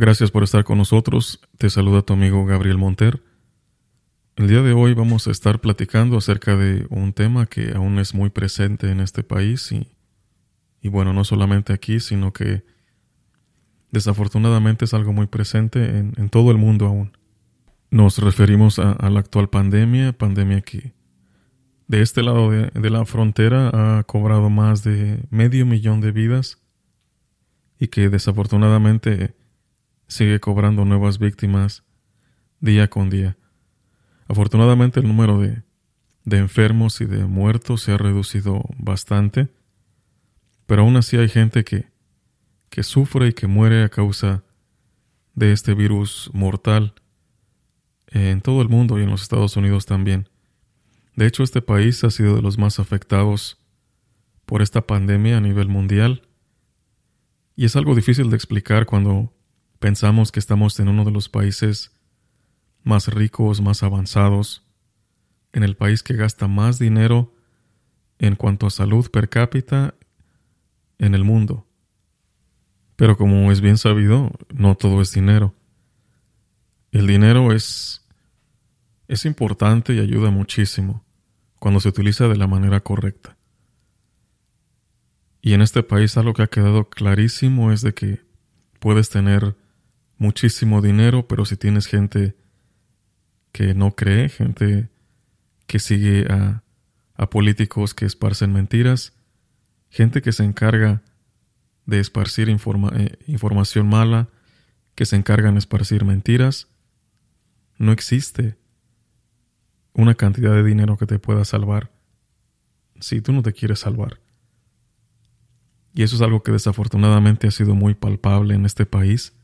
Gracias por estar con nosotros. Te saluda tu amigo Gabriel Monter. El día de hoy vamos a estar platicando acerca de un tema que aún es muy presente en este país y, y bueno, no solamente aquí, sino que desafortunadamente es algo muy presente en, todo el mundo aún. Nos referimos a, la actual pandemia, pandemia que de este lado de la frontera ha cobrado más de medio millón de vidas y que desafortunadamente sigue cobrando nuevas víctimas día con día. Afortunadamente el número de, de enfermos y de muertos se ha reducido bastante, pero aún así hay gente que, que sufre y que muere a causa de este virus mortal en todo el mundo y en los Estados Unidos también. De hecho, este país ha sido de los más afectados por esta pandemia a nivel mundial. Y es algo difícil de explicar cuando Pensamos que estamos en uno de los países más ricos, más avanzados, en el país que gasta más dinero en cuanto a salud per cápita en el mundo. Pero como es bien sabido, no todo es dinero. El dinero es es importante y ayuda muchísimo cuando se utiliza de la manera correcta. Y en este país algo que ha quedado clarísimo es de que puedes tener muchísimo dinero, pero si tienes gente que no cree, gente que sigue a, políticos que esparcen mentiras, gente que se encarga de esparcir eh, información mala, que se encargan de esparcir mentiras, no existe una cantidad de dinero que te pueda salvar si tú no te quieres salvar. Y eso es algo que desafortunadamente ha sido muy palpable en este país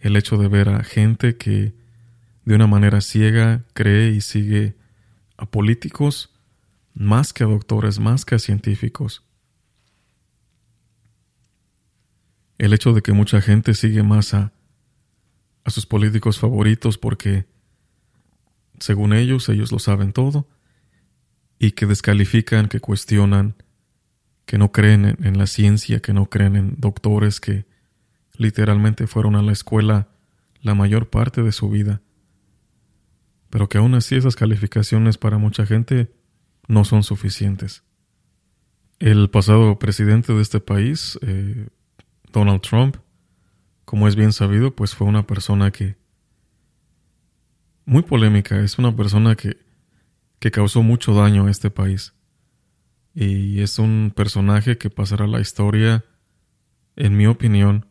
el hecho de ver a gente que de una manera ciega cree y sigue a políticos más que a doctores, más que a científicos. El hecho de que mucha gente sigue más a, a sus políticos favoritos porque, según ellos, ellos lo saben todo, y que descalifican, que cuestionan, que no creen en la ciencia, que no creen en doctores, que literalmente fueron a la escuela la mayor parte de su vida, pero que aún así esas calificaciones para mucha gente no son suficientes. El pasado presidente de este país, eh, Donald Trump, como es bien sabido, pues fue una persona que muy polémica, es una persona que, que causó mucho daño a este país. Y es un personaje que pasará la historia, en mi opinión,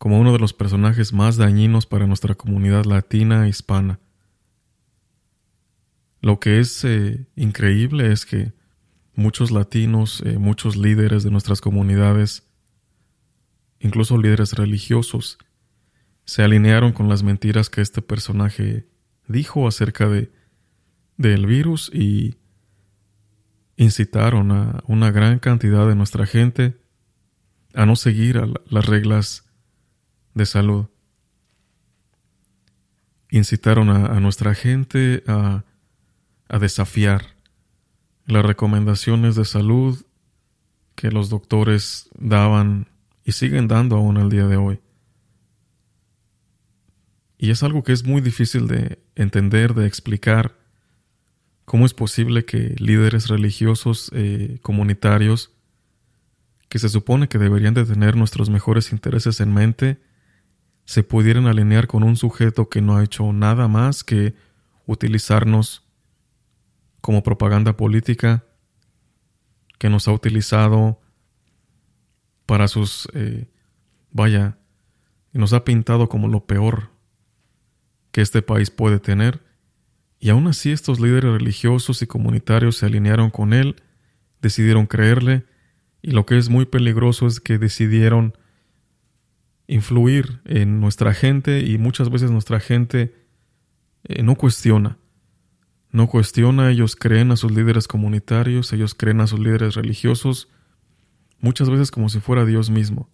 como uno de los personajes más dañinos para nuestra comunidad latina e hispana. Lo que es eh, increíble es que muchos latinos, eh, muchos líderes de nuestras comunidades, incluso líderes religiosos, se alinearon con las mentiras que este personaje dijo acerca de del virus y incitaron a una gran cantidad de nuestra gente a no seguir las reglas de salud. Incitaron a, nuestra gente a, a desafiar las recomendaciones de salud que los doctores daban y siguen dando aún al día de hoy. Y es algo que es muy difícil de entender, de explicar, cómo es posible que líderes religiosos eh, comunitarios, que se supone que deberían de tener nuestros mejores intereses en mente, se pudieran alinear con un sujeto que no ha hecho nada más que utilizarnos como propaganda política, que nos ha utilizado para sus, eh, vaya, nos ha pintado como lo peor que este país puede tener, y aún así estos líderes religiosos y comunitarios se alinearon con él, decidieron creerle, y lo que es muy peligroso es que decidieron influir en nuestra gente y muchas veces nuestra gente eh, no cuestiona. No cuestiona, ellos creen a sus líderes comunitarios, ellos creen a sus líderes religiosos, muchas veces como si fuera Dios mismo.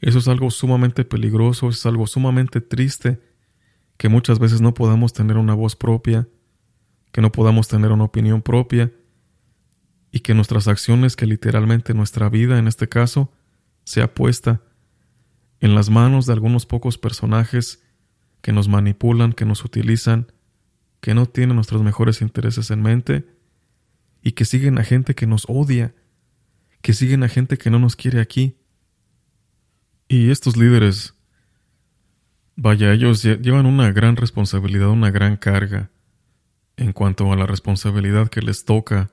Eso es algo sumamente peligroso, es algo sumamente triste, que muchas veces no podamos tener una voz propia, que no podamos tener una opinión propia, y que nuestras acciones, que literalmente nuestra vida en este caso, sea puesta en las manos de algunos pocos personajes que nos manipulan, que nos utilizan, que no tienen nuestros mejores intereses en mente y que siguen a gente que nos odia, que siguen a gente que no nos quiere aquí. Y estos líderes, vaya, ellos llevan una gran responsabilidad, una gran carga en cuanto a la responsabilidad que les toca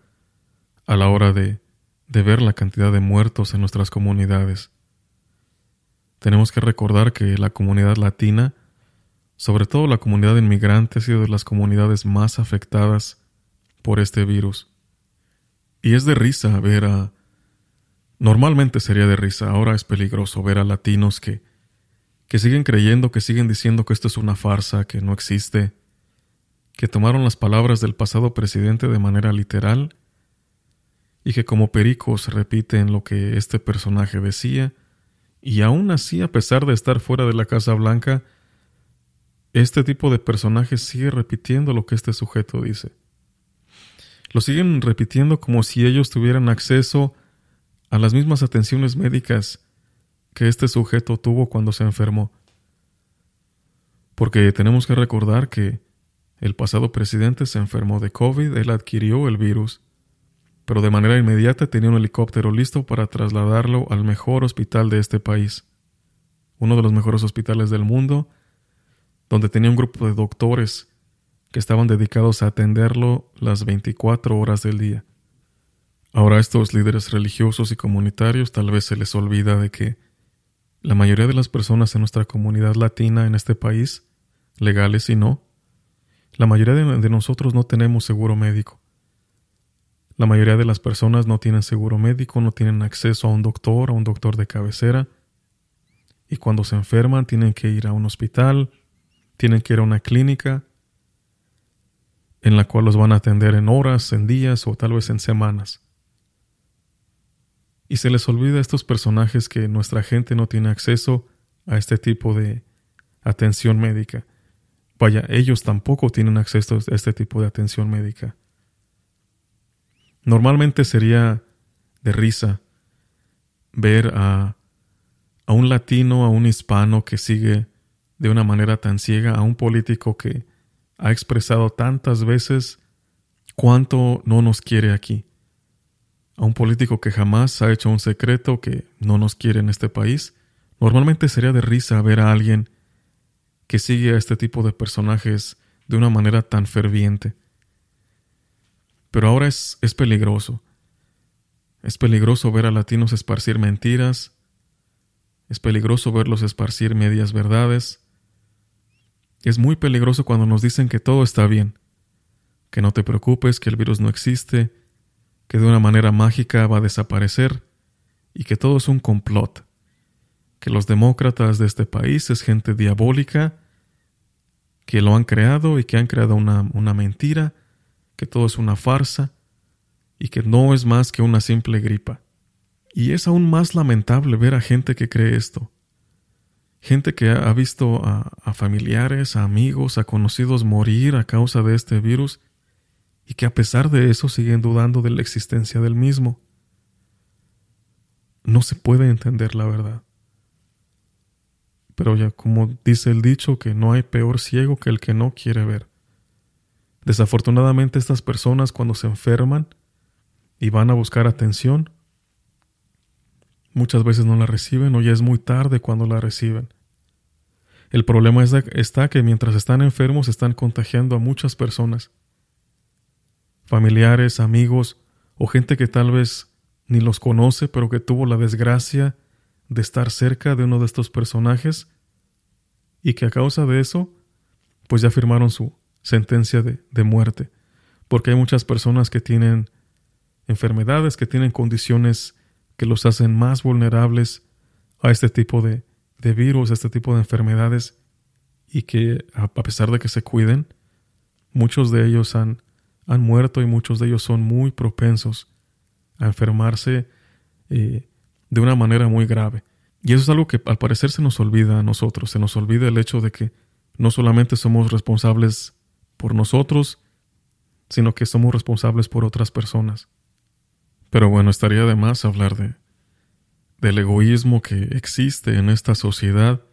a la hora de, de ver la cantidad de muertos en nuestras comunidades. Tenemos que recordar que la comunidad latina, sobre todo la comunidad inmigrante, ha sido de las comunidades más afectadas por este virus. Y es de risa ver a... Normalmente sería de risa, ahora es peligroso ver a latinos que, que siguen creyendo, que siguen diciendo que esto es una farsa, que no existe, que tomaron las palabras del pasado presidente de manera literal y que como pericos repiten lo que este personaje decía, y aún así, a pesar de estar fuera de la Casa Blanca, este tipo de personajes sigue repitiendo lo que este sujeto dice. Lo siguen repitiendo como si ellos tuvieran acceso a las mismas atenciones médicas que este sujeto tuvo cuando se enfermó. Porque tenemos que recordar que el pasado presidente se enfermó de COVID, él adquirió el virus pero de manera inmediata tenía un helicóptero listo para trasladarlo al mejor hospital de este país, uno de los mejores hospitales del mundo, donde tenía un grupo de doctores que estaban dedicados a atenderlo las 24 horas del día. Ahora a estos líderes religiosos y comunitarios tal vez se les olvida de que la mayoría de las personas en nuestra comunidad latina en este país, legales y no, la mayoría de nosotros no tenemos seguro médico. La mayoría de las personas no tienen seguro médico, no tienen acceso a un doctor, a un doctor de cabecera, y cuando se enferman tienen que ir a un hospital, tienen que ir a una clínica, en la cual los van a atender en horas, en días o tal vez en semanas. Y se les olvida a estos personajes que nuestra gente no tiene acceso a este tipo de atención médica. Vaya, ellos tampoco tienen acceso a este tipo de atención médica. Normalmente sería de risa ver a, a un latino, a un hispano que sigue de una manera tan ciega a un político que ha expresado tantas veces cuánto no nos quiere aquí. A un político que jamás ha hecho un secreto que no nos quiere en este país. Normalmente sería de risa ver a alguien que sigue a este tipo de personajes de una manera tan ferviente. Pero ahora es, es peligroso. Es peligroso ver a latinos esparcir mentiras. Es peligroso verlos esparcir medias verdades. Es muy peligroso cuando nos dicen que todo está bien, que no te preocupes, que el virus no existe, que de una manera mágica va a desaparecer y que todo es un complot, que los demócratas de este país es gente diabólica, que lo han creado y que han creado una, una mentira que todo es una farsa y que no es más que una simple gripa. Y es aún más lamentable ver a gente que cree esto. Gente que ha visto a, familiares, a amigos, a conocidos morir a causa de este virus y que a pesar de eso siguen dudando de la existencia del mismo. No se puede entender la verdad. Pero ya como dice el dicho que no hay peor ciego que el que no quiere ver. Desafortunadamente estas personas cuando se enferman y van a buscar atención, muchas veces no la reciben o ya es muy tarde cuando la reciben. El problema está que mientras están enfermos están contagiando a muchas personas, familiares, amigos o gente que tal vez ni los conoce pero que tuvo la desgracia de estar cerca de uno de estos personajes y que a causa de eso pues ya firmaron su, sentencia de, muerte, porque hay muchas personas que tienen enfermedades, que tienen condiciones que los hacen más vulnerables a este tipo de, de virus, a este tipo de enfermedades, y que a pesar de que se cuiden, muchos de ellos han, han muerto y muchos de ellos son muy propensos a enfermarse eh, de una manera muy grave. Y eso es algo que al parecer se nos olvida a nosotros, se nos olvida el hecho de que no solamente somos responsables por nosotros, sino que somos responsables por otras personas. Pero bueno, estaría de más hablar de, del egoísmo que existe en esta sociedad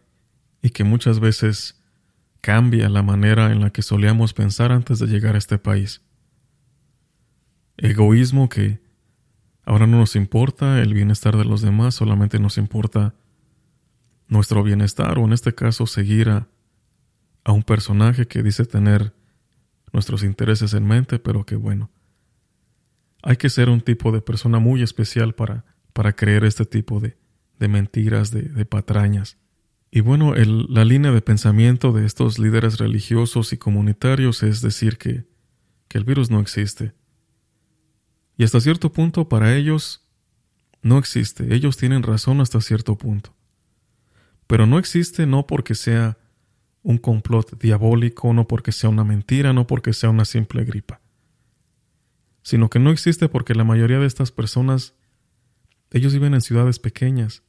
y que muchas veces cambia la manera en la que solíamos pensar antes de llegar a este país. Egoísmo que ahora no nos importa el bienestar de los demás, solamente nos importa nuestro bienestar o en este caso seguir a, a un personaje que dice tener nuestros intereses en mente, pero que bueno, hay que ser un tipo de persona muy especial para, para creer este tipo de, de mentiras, de, de, patrañas. Y bueno, la línea de pensamiento de estos líderes religiosos y comunitarios es decir que, que el virus no existe. Y hasta cierto punto para ellos no existe. Ellos tienen razón hasta cierto punto. Pero no existe no porque sea un complot diabólico, no porque sea una mentira, no porque sea una simple gripa, sino que no existe porque la mayoría de estas personas, ellos viven en ciudades pequeñas.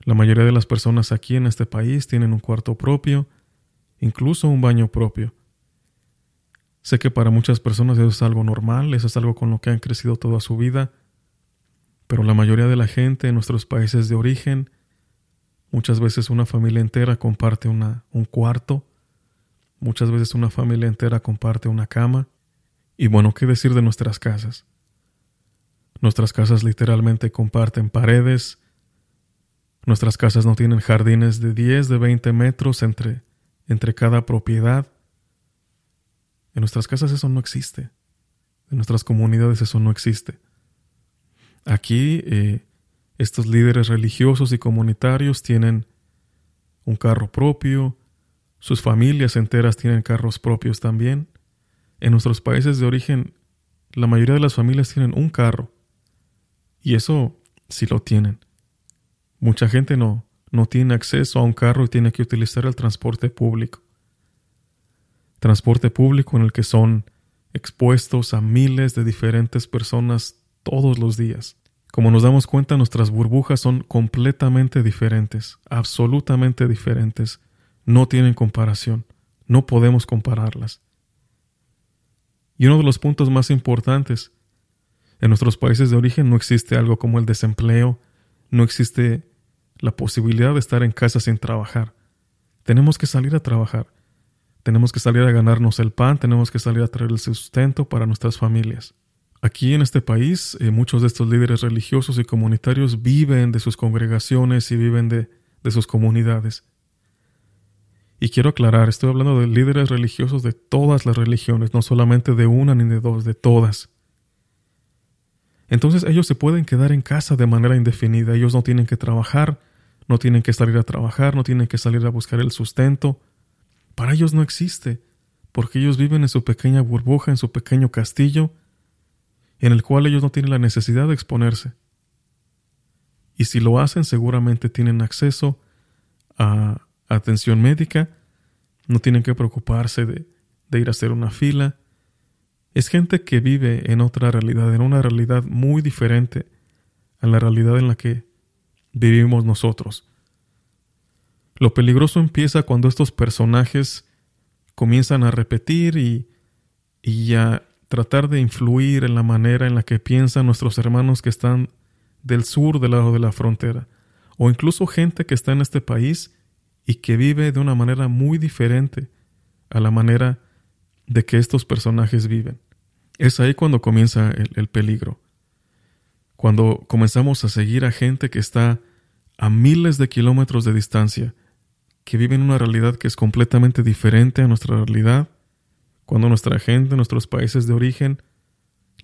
La mayoría de las personas aquí en este país tienen un cuarto propio, incluso un baño propio. Sé que para muchas personas eso es algo normal, eso es algo con lo que han crecido toda su vida, pero la mayoría de la gente en nuestros países de origen Muchas veces una familia entera comparte una, un cuarto. Muchas veces una familia entera comparte una cama. Y bueno, ¿qué decir de nuestras casas? Nuestras casas literalmente comparten paredes. Nuestras casas no tienen jardines de 10, de 20 metros entre, entre cada propiedad. En nuestras casas eso no existe. En nuestras comunidades eso no existe. Aquí eh, estos líderes religiosos y comunitarios tienen un carro propio, sus familias enteras tienen carros propios también. En nuestros países de origen, la mayoría de las familias tienen un carro. Y eso sí lo tienen. Mucha gente no, no tiene acceso a un carro y tiene que utilizar el transporte público. Transporte público en el que son expuestos a miles de diferentes personas todos los días. Como nos damos cuenta, nuestras burbujas son completamente diferentes, absolutamente diferentes. No tienen comparación. No podemos compararlas. Y uno de los puntos más importantes, en nuestros países de origen no existe algo como el desempleo, no existe la posibilidad de estar en casa sin trabajar. Tenemos que salir a trabajar. Tenemos que salir a ganarnos el pan, tenemos que salir a traer el sustento para nuestras familias. Aquí en este país, eh, muchos de estos líderes religiosos y comunitarios viven de sus congregaciones y viven de, de sus comunidades. Y quiero aclarar, estoy hablando de líderes religiosos de todas las religiones, no solamente de una ni de dos, de todas. Entonces ellos se pueden quedar en casa de manera indefinida, ellos no tienen que trabajar, no tienen que salir a trabajar, no tienen que salir a buscar el sustento. Para ellos no existe, porque ellos viven en su pequeña burbuja, en su pequeño castillo, en el cual ellos no tienen la necesidad de exponerse. Y si lo hacen, seguramente tienen acceso a atención médica, no tienen que preocuparse de, ir a hacer una fila. Es gente que vive en otra realidad, en una realidad muy diferente a la realidad en la que vivimos nosotros. Lo peligroso empieza cuando estos personajes comienzan a repetir y, y ya tratar de influir en la manera en la que piensan nuestros hermanos que están del sur del lado de la frontera, o incluso gente que está en este país y que vive de una manera muy diferente a la manera de que estos personajes viven. Es ahí cuando comienza el, el peligro. Cuando comenzamos a seguir a gente que está a miles de kilómetros de distancia, que vive en una realidad que es completamente diferente a nuestra realidad, cuando nuestra gente, nuestros países de origen,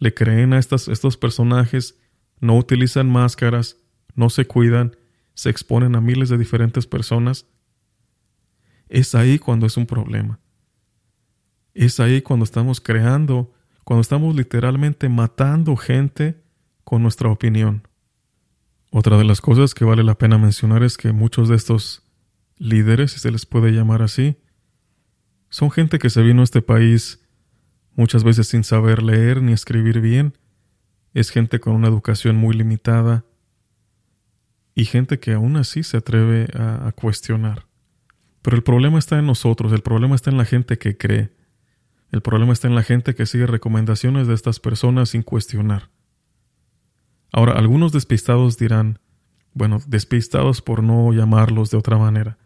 le creen a estos personajes, no utilizan máscaras, no se cuidan, se exponen a miles de diferentes personas, es ahí cuando es un problema. Es ahí cuando estamos creando, cuando estamos literalmente matando gente con nuestra opinión. Otra de las cosas que vale la pena mencionar es que muchos de estos líderes, si se les puede llamar así, son gente que se vino a este país muchas veces sin saber leer ni escribir bien. Es gente con una educación muy limitada y gente que aún así se atreve a, cuestionar. Pero el problema está en nosotros, el problema está en la gente que cree. El problema está en la gente que sigue recomendaciones de estas personas sin cuestionar. Ahora, algunos despistados dirán, bueno, despistados por no llamarlos de otra manera.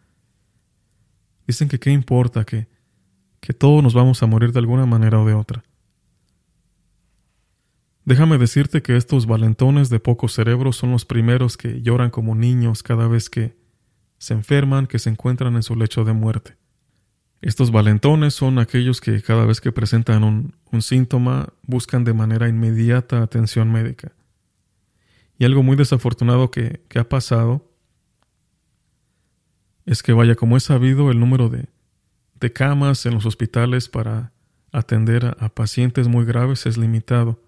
Dicen que qué importa, que, que todos nos vamos a morir de alguna manera o de otra. Déjame decirte que estos valentones de pocos cerebros son los primeros que lloran como niños cada vez que se enferman, que se encuentran en su lecho de muerte. Estos valentones son aquellos que cada vez que presentan un, síntoma buscan de manera inmediata atención médica. Y algo muy desafortunado que, ha pasado es que vaya, como es sabido, el número de, de camas en los hospitales para atender a, pacientes muy graves es limitado.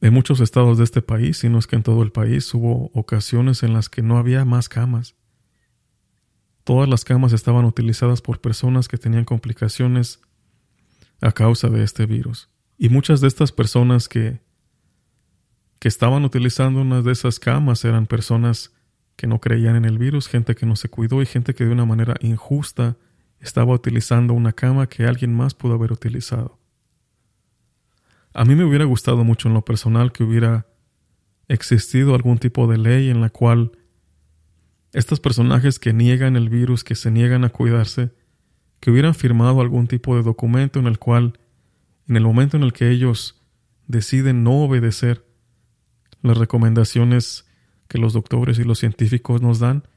En muchos estados de este país, si no es que en todo el país, hubo ocasiones en las que no había más camas. Todas las camas estaban utilizadas por personas que tenían complicaciones a causa de este virus. Y muchas de estas personas que, que estaban utilizando una de esas camas eran personas que no creían en el virus, gente que no se cuidó y gente que de una manera injusta estaba utilizando una cama que alguien más pudo haber utilizado. A mí me hubiera gustado mucho en lo personal que hubiera existido algún tipo de ley en la cual estos personajes que niegan el virus, que se niegan a cuidarse, que hubieran firmado algún tipo de documento en el cual, en el momento en el que ellos deciden no obedecer las recomendaciones que los doctores y los científicos nos dan,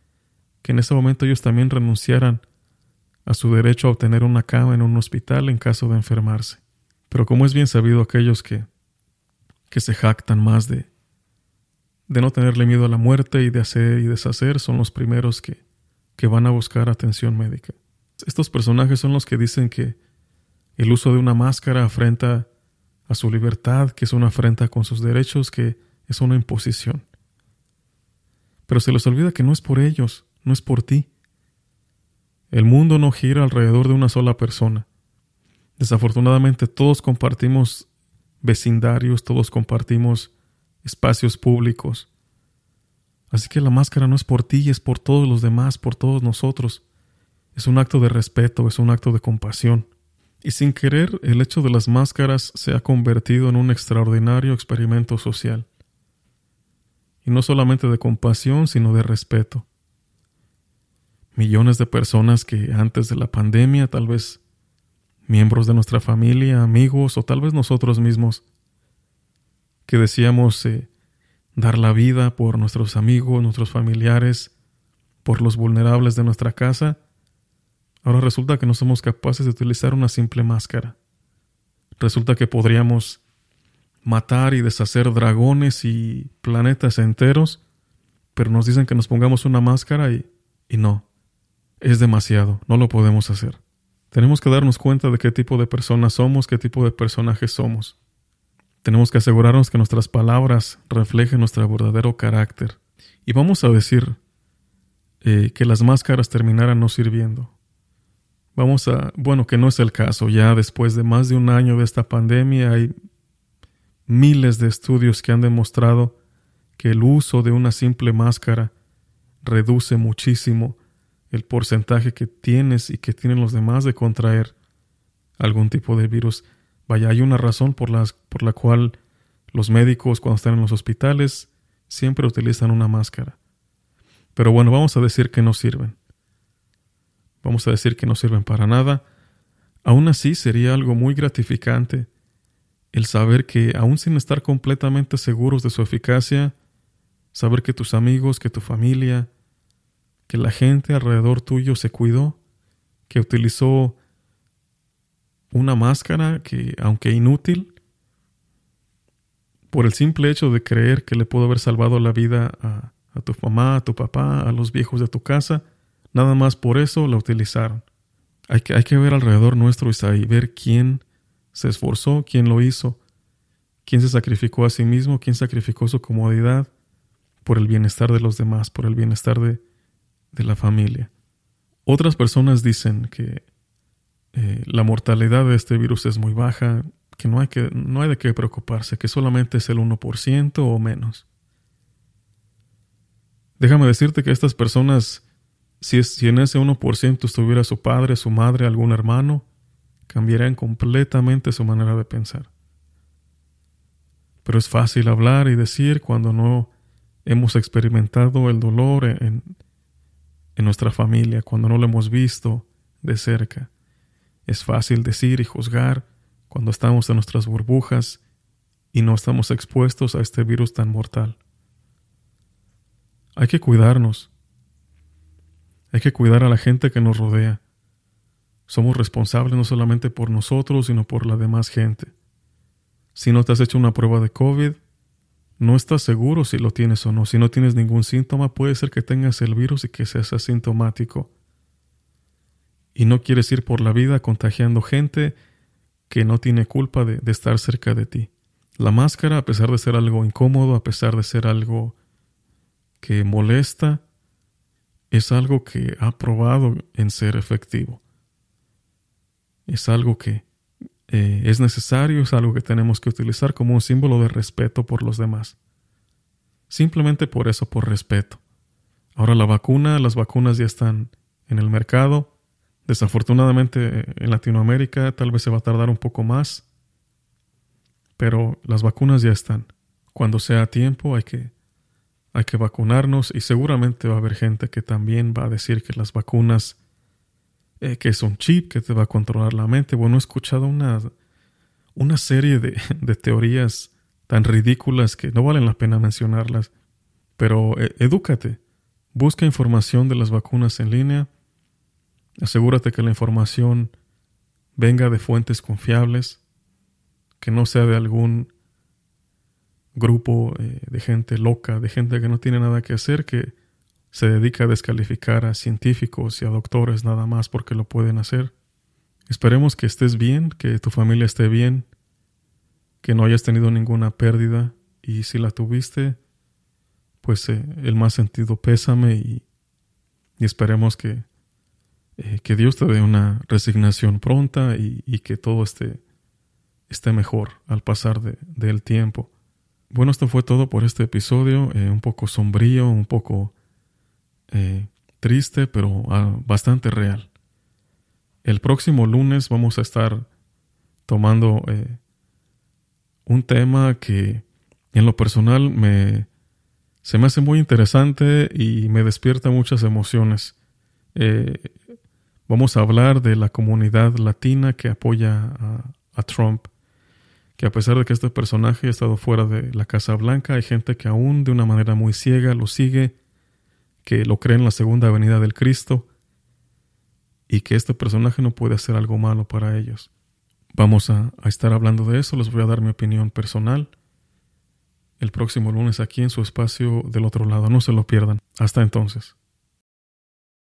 que en ese momento ellos también renunciaran a su derecho a obtener una cama en un hospital en caso de enfermarse. Pero como es bien sabido aquellos que, que se jactan más de, de no tenerle miedo a la muerte y de hacer y deshacer son los primeros que, que van a buscar atención médica. Estos personajes son los que dicen que el uso de una máscara afrenta a su libertad, que es una afrenta con sus derechos, que es una imposición. Pero se les olvida que no es por ellos, no es por ti. El mundo no gira alrededor de una sola persona. Desafortunadamente todos compartimos vecindarios, todos compartimos espacios públicos. Así que la máscara no es por ti, es por todos los demás, por todos nosotros. Es un acto de respeto, es un acto de compasión. Y sin querer, el hecho de las máscaras se ha convertido en un extraordinario experimento social. Y no solamente de compasión, sino de respeto. Millones de personas que antes de la pandemia, tal vez miembros de nuestra familia, amigos o tal vez nosotros mismos, que decíamos eh, dar la vida por nuestros amigos, nuestros familiares, por los vulnerables de nuestra casa, ahora resulta que no somos capaces de utilizar una simple máscara. Resulta que podríamos matar y deshacer dragones y planetas enteros, pero nos dicen que nos pongamos una máscara y, y no, es demasiado, no lo podemos hacer. Tenemos que darnos cuenta de qué tipo de personas somos, qué tipo de personajes somos. Tenemos que asegurarnos que nuestras palabras reflejen nuestro verdadero carácter. Y vamos a decir eh, que las máscaras terminaran no sirviendo. Vamos a, bueno, que no es el caso. Ya después de más de un año de esta pandemia hay miles de estudios que han demostrado que el uso de una simple máscara reduce muchísimo el porcentaje que tienes y que tienen los demás de contraer algún tipo de virus. Vaya, hay una razón por, por la cual los médicos cuando están en los hospitales siempre utilizan una máscara. Pero bueno, vamos a decir que no sirven. Vamos a decir que no sirven para nada. Aún así sería algo muy gratificante el saber que, aún sin estar completamente seguros de su eficacia, saber que tus amigos, que tu familia, que la gente alrededor tuyo se cuidó, que utilizó una máscara que, aunque inútil, por el simple hecho de creer que le pudo haber salvado la vida a, tu mamá, a tu papá, a los viejos de tu casa, nada más por eso la utilizaron. Hay que, hay que ver alrededor nuestro y ver quién se esforzó, quién lo hizo, quién se sacrificó a sí mismo, quién sacrificó su comodidad por el bienestar de los demás, por el bienestar de, de la familia. Otras personas dicen que eh, la mortalidad de este virus es muy baja, que no hay, que, no hay de qué preocuparse, que solamente es el 1% o menos. Déjame decirte que estas personas, si, si en ese 1% estuviera su padre, su madre, algún hermano, cambiarían completamente su manera de pensar. Pero es fácil hablar y decir cuando no hemos experimentado el dolor en, en nuestra familia cuando no lo hemos visto de cerca. Es fácil decir y juzgar cuando estamos en nuestras burbujas y no estamos expuestos a este virus tan mortal. Hay que cuidarnos. Hay que cuidar a la gente que nos rodea. Somos responsables no solamente por nosotros, sino por la demás gente. Si no te has hecho una prueba de COVID, no estás seguro si lo tienes o no. Si no tienes ningún síntoma, puede ser que tengas el virus y que seas asintomático. Y no quieres ir por la vida contagiando gente que no tiene culpa de, de estar cerca de ti. La máscara, a pesar de ser algo incómodo, a pesar de ser algo que molesta, es algo que ha probado en ser efectivo. Es algo que eh, es necesario, es algo que tenemos que utilizar como un símbolo de respeto por los demás. Simplemente por eso, por respeto. Ahora la vacuna, las vacunas ya están en el mercado. Desafortunadamente en Latinoamérica tal vez se va a tardar un poco más, pero las vacunas ya están. Cuando sea tiempo hay que, hay que vacunarnos y seguramente va a haber gente que también va a decir que las vacunas eh, que es un chip que te va a controlar la mente. Bueno, he escuchado una, una serie de, de teorías tan ridículas que no valen la pena mencionarlas. Pero eh, edúcate, busca información de las vacunas en línea, asegúrate que la información venga de fuentes confiables, que no sea de algún grupo eh, de gente loca, de gente que no tiene nada que hacer, que se dedica a descalificar a científicos y a doctores nada más porque lo pueden hacer. Esperemos que estés bien, que tu familia esté bien, que no hayas tenido ninguna pérdida y si la tuviste, pues eh, el más sentido pésame y, esperemos que, eh, que Dios te dé una resignación pronta y, que todo esté, esté mejor al pasar del tiempo. Bueno, esto fue todo por este episodio, eh, un poco sombrío, un poco eh, triste, pero ah, bastante real. El próximo lunes vamos a estar tomando eh, un tema que en lo personal me, se me hace muy interesante y me despierta muchas emociones. Eh, vamos a hablar de la comunidad latina que apoya a, a, Trump, que a pesar de que este personaje ha estado fuera de la Casa Blanca, hay gente que aún de una manera muy ciega lo sigue que lo cree en la segunda venida del Cristo y que este personaje no puede hacer algo malo para ellos. Vamos a, a, estar hablando de eso, les voy a dar mi opinión personal el próximo lunes aquí en su espacio del otro lado. No se lo pierdan. Hasta entonces.